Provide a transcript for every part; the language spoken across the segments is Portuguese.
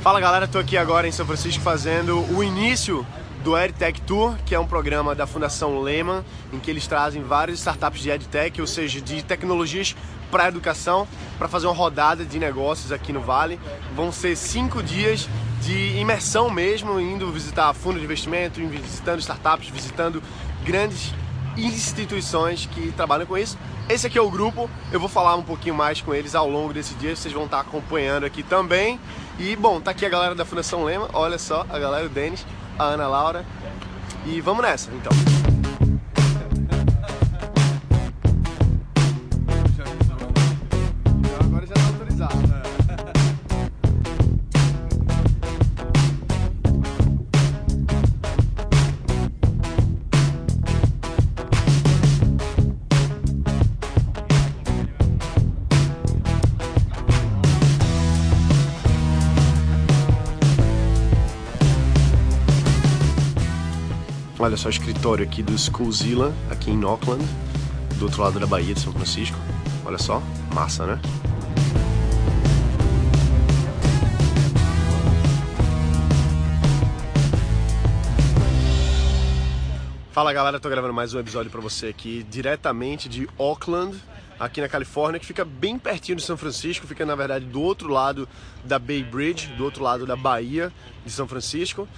Fala galera, estou aqui agora em São Francisco fazendo o início do EdTech Tour, que é um programa da Fundação Lehman, em que eles trazem várias startups de EdTech, ou seja, de tecnologias para a educação, para fazer uma rodada de negócios aqui no Vale. Vão ser cinco dias de imersão mesmo, indo visitar fundo de investimento, visitando startups, visitando grandes instituições que trabalham com isso. Esse aqui é o grupo, eu vou falar um pouquinho mais com eles ao longo desse dia, vocês vão estar acompanhando aqui também. E bom, tá aqui a galera da Fundação Lema, olha só, a galera, o Denis, a Ana Laura. E vamos nessa, então. Olha só escritório aqui do Schoolzilla, aqui em Auckland, do outro lado da Bahia de São Francisco. Olha só, massa, né? Fala galera, tô gravando mais um episódio para você aqui diretamente de Auckland, aqui na Califórnia, que fica bem pertinho de São Francisco, fica na verdade do outro lado da Bay Bridge, do outro lado da Bahia de São Francisco.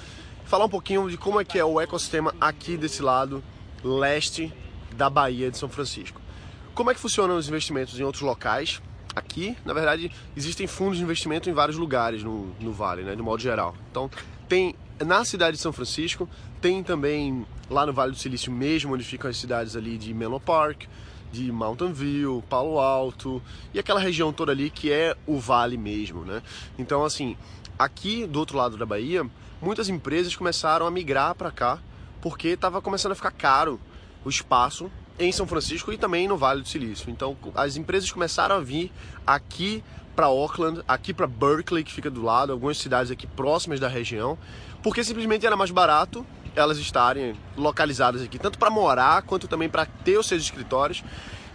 Falar um pouquinho de como é que é o ecossistema aqui desse lado leste da Bahia de São Francisco. Como é que funcionam os investimentos em outros locais? Aqui, na verdade, existem fundos de investimento em vários lugares no, no Vale, né, de modo geral. Então, tem na cidade de São Francisco, tem também lá no Vale do Silício mesmo, onde ficam as cidades ali de Menlo Park, de Mountain View, Palo Alto e aquela região toda ali que é o vale mesmo, né? Então, assim, aqui do outro lado da Bahia, muitas empresas começaram a migrar para cá porque estava começando a ficar caro o espaço em São Francisco e também no Vale do Silício. Então, as empresas começaram a vir aqui para Auckland, aqui para Berkeley, que fica do lado, algumas cidades aqui próximas da região, porque simplesmente era mais barato elas estarem localizadas aqui, tanto para morar quanto também para ter os seus escritórios.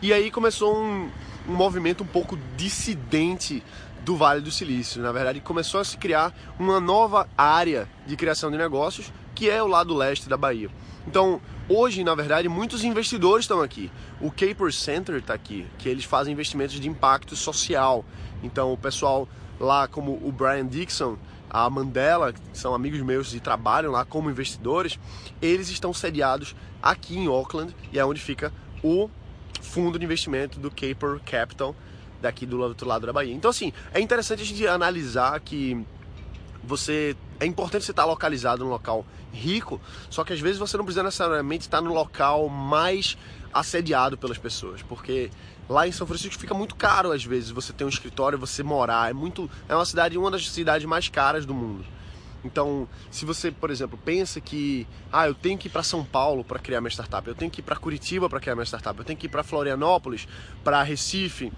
E aí começou um, um movimento um pouco dissidente do Vale do Silício. Na verdade, começou a se criar uma nova área de criação de negócios, que é o lado leste da Bahia. Então, hoje, na verdade, muitos investidores estão aqui. O Caper Center está aqui, que eles fazem investimentos de impacto social. Então, o pessoal lá, como o Brian Dixon, a Mandela, que são amigos meus e trabalham lá como investidores, eles estão sediados aqui em Auckland e é onde fica o fundo de investimento do Caper Capital, daqui do outro lado da Bahia. Então, assim, é interessante a gente analisar que você é importante você estar localizado num local rico, só que às vezes você não precisa necessariamente estar no local mais assediado pelas pessoas, porque lá em São Francisco fica muito caro às vezes você ter um escritório, você morar, é muito é uma cidade, uma das cidades mais caras do mundo. Então, se você, por exemplo, pensa que, ah, eu tenho que ir para São Paulo para criar minha startup, eu tenho que ir para Curitiba para criar minha startup, eu tenho que ir para Florianópolis, para Recife,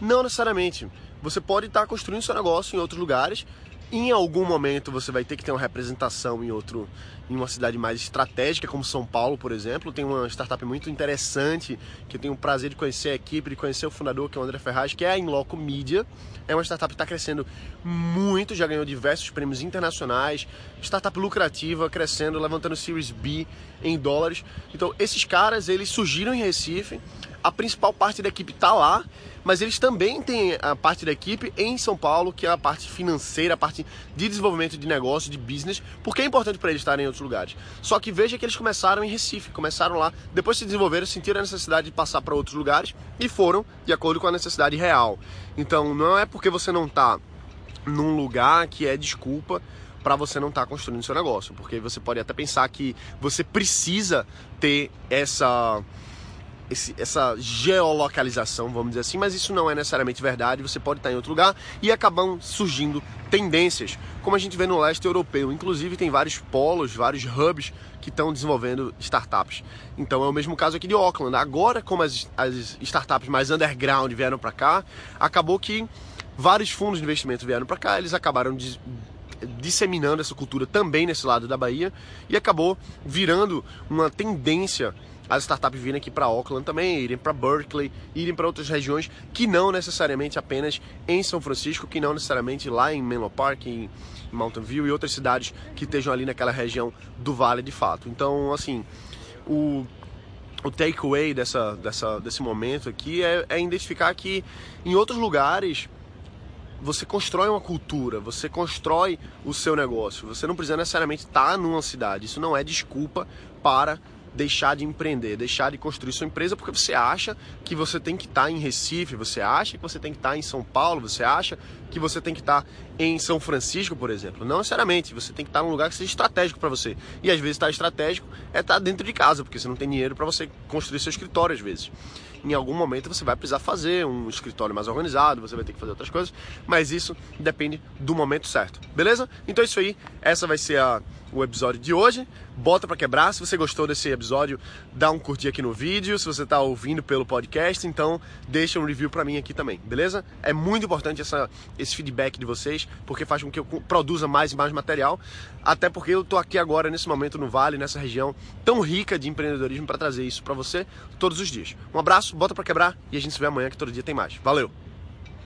não necessariamente. Você pode estar construindo seu negócio em outros lugares. Em algum momento você vai ter que ter uma representação em outro, em uma cidade mais estratégica, como São Paulo, por exemplo. Tem uma startup muito interessante que eu tenho o prazer de conhecer a equipe, de conhecer o fundador, que é o André Ferraz, que é a Inloco Media. É uma startup que está crescendo muito, já ganhou diversos prêmios internacionais. Startup lucrativa, crescendo, levantando Series B em dólares. Então, esses caras, eles surgiram em Recife. A principal parte da equipe está lá mas eles também têm a parte da equipe em São Paulo, que é a parte financeira, a parte de desenvolvimento de negócio, de business, porque é importante para eles estarem em outros lugares. Só que veja que eles começaram em Recife, começaram lá, depois se desenvolveram, sentiram a necessidade de passar para outros lugares e foram de acordo com a necessidade real. Então não é porque você não está num lugar que é desculpa para você não estar tá construindo seu negócio, porque você pode até pensar que você precisa ter essa esse, essa geolocalização, vamos dizer assim, mas isso não é necessariamente verdade. Você pode estar em outro lugar e acabam surgindo tendências, como a gente vê no leste europeu. Inclusive, tem vários polos, vários hubs que estão desenvolvendo startups. Então, é o mesmo caso aqui de Auckland. Agora, como as, as startups mais underground vieram para cá, acabou que vários fundos de investimento vieram para cá, eles acabaram de, disseminando essa cultura também nesse lado da Bahia e acabou virando uma tendência as startups virem aqui para Auckland também, irem para Berkeley, irem para outras regiões que não necessariamente apenas em São Francisco, que não necessariamente lá em Menlo Park, em Mountain View e outras cidades que estejam ali naquela região do vale de fato. Então, assim, o o takeaway dessa, dessa, desse momento aqui é, é identificar que em outros lugares você constrói uma cultura, você constrói o seu negócio. Você não precisa necessariamente estar numa cidade. Isso não é desculpa para deixar de empreender, deixar de construir sua empresa porque você acha que você tem que estar em Recife, você acha que você tem que estar em São Paulo, você acha que você tem que estar em São Francisco, por exemplo. Não necessariamente, você tem que estar num lugar que seja estratégico para você. E às vezes estar estratégico é estar dentro de casa, porque você não tem dinheiro para você construir seu escritório às vezes. Em algum momento você vai precisar fazer um escritório mais organizado, você vai ter que fazer outras coisas, mas isso depende do momento certo. Beleza? Então é isso aí, essa vai ser a o episódio de hoje. Bota para quebrar. Se você gostou desse episódio, dá um curtir aqui no vídeo. Se você está ouvindo pelo podcast, então deixa um review para mim aqui também, beleza? É muito importante essa, esse feedback de vocês, porque faz com que eu produza mais e mais material. Até porque eu tô aqui agora, nesse momento, no Vale, nessa região tão rica de empreendedorismo, para trazer isso para você todos os dias. Um abraço, bota para quebrar e a gente se vê amanhã que todo dia tem mais. Valeu!